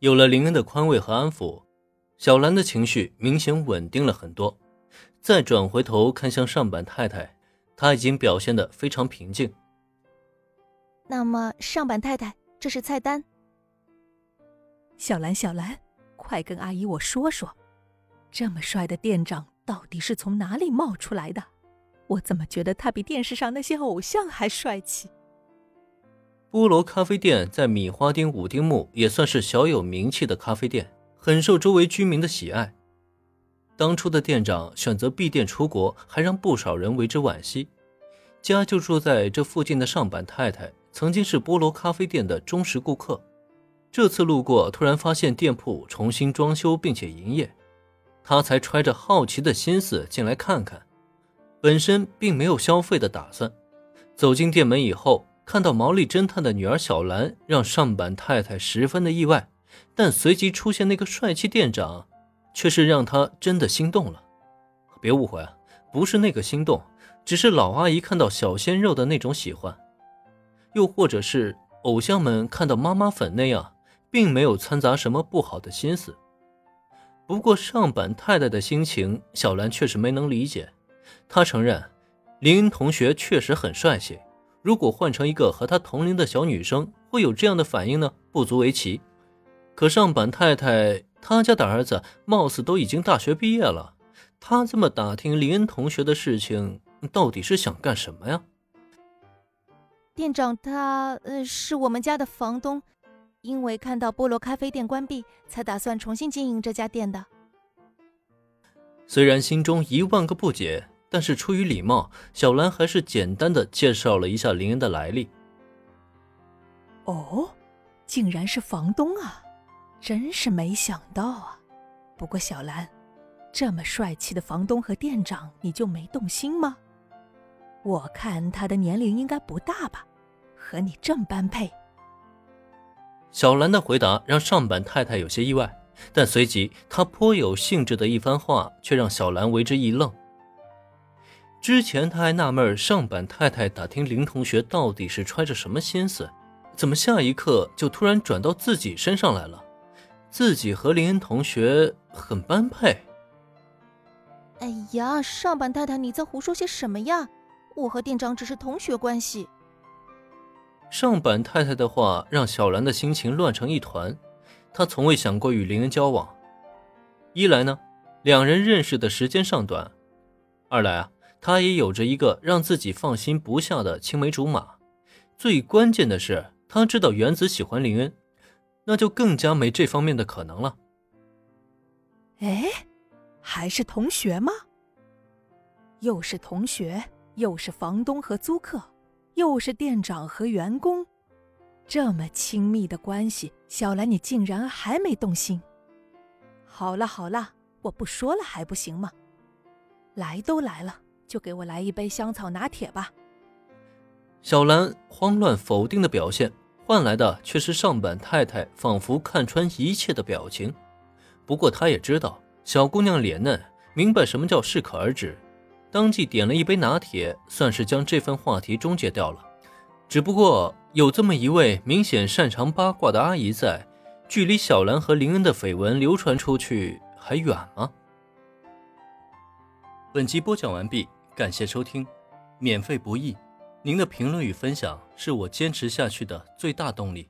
有了林恩的宽慰和安抚，小兰的情绪明显稳定了很多。再转回头看向上板太太，她已经表现得非常平静。那么，上板太太，这是菜单。小兰，小兰，快跟阿姨我说说，这么帅的店长到底是从哪里冒出来的？我怎么觉得他比电视上那些偶像还帅气？菠萝咖啡店在米花町五丁目也算是小有名气的咖啡店，很受周围居民的喜爱。当初的店长选择闭店出国，还让不少人为之惋惜。家就住在这附近的上板太太。曾经是菠萝咖啡店的忠实顾客，这次路过，突然发现店铺重新装修并且营业，他才揣着好奇的心思进来看看，本身并没有消费的打算。走进店门以后，看到毛利侦探的女儿小兰，让上板太太十分的意外，但随即出现那个帅气店长，却是让他真的心动了。别误会啊，不是那个心动，只是老阿姨看到小鲜肉的那种喜欢。又或者是偶像们看到妈妈粉那样，并没有掺杂什么不好的心思。不过上板太太的心情，小兰确实没能理解。她承认林同学确实很帅气，如果换成一个和她同龄的小女生，会有这样的反应呢？不足为奇。可上板太太她家的儿子貌似都已经大学毕业了，他这么打听林恩同学的事情，到底是想干什么呀？店长他呃是我们家的房东，因为看到菠萝咖啡店关闭，才打算重新经营这家店的。虽然心中一万个不解，但是出于礼貌，小兰还是简单的介绍了一下林恩的来历。哦，竟然是房东啊，真是没想到啊！不过小兰，这么帅气的房东和店长，你就没动心吗？我看他的年龄应该不大吧，和你正般配。小兰的回答让上板太太有些意外，但随即她颇有兴致的一番话却让小兰为之一愣。之前他还纳闷上板太太打听林同学到底是揣着什么心思，怎么下一刻就突然转到自己身上来了？自己和林恩同学很般配。哎呀，上板太太，你在胡说些什么呀？我和店长只是同学关系。上板太太的话让小兰的心情乱成一团。她从未想过与林恩交往。一来呢，两人认识的时间尚短；二来啊，他也有着一个让自己放心不下的青梅竹马。最关键的是，他知道原子喜欢林恩，那就更加没这方面的可能了。哎，还是同学吗？又是同学。又是房东和租客，又是店长和员工，这么亲密的关系，小兰你竟然还没动心？好了好了，我不说了还不行吗？来都来了，就给我来一杯香草拿铁吧。小兰慌乱否定的表现，换来的却是上板太太仿佛看穿一切的表情。不过她也知道小姑娘脸嫩，明白什么叫适可而止。当即点了一杯拿铁，算是将这份话题终结掉了。只不过有这么一位明显擅长八卦的阿姨在，距离小兰和林恩的绯闻流传出去还远吗？本集播讲完毕，感谢收听，免费不易，您的评论与分享是我坚持下去的最大动力。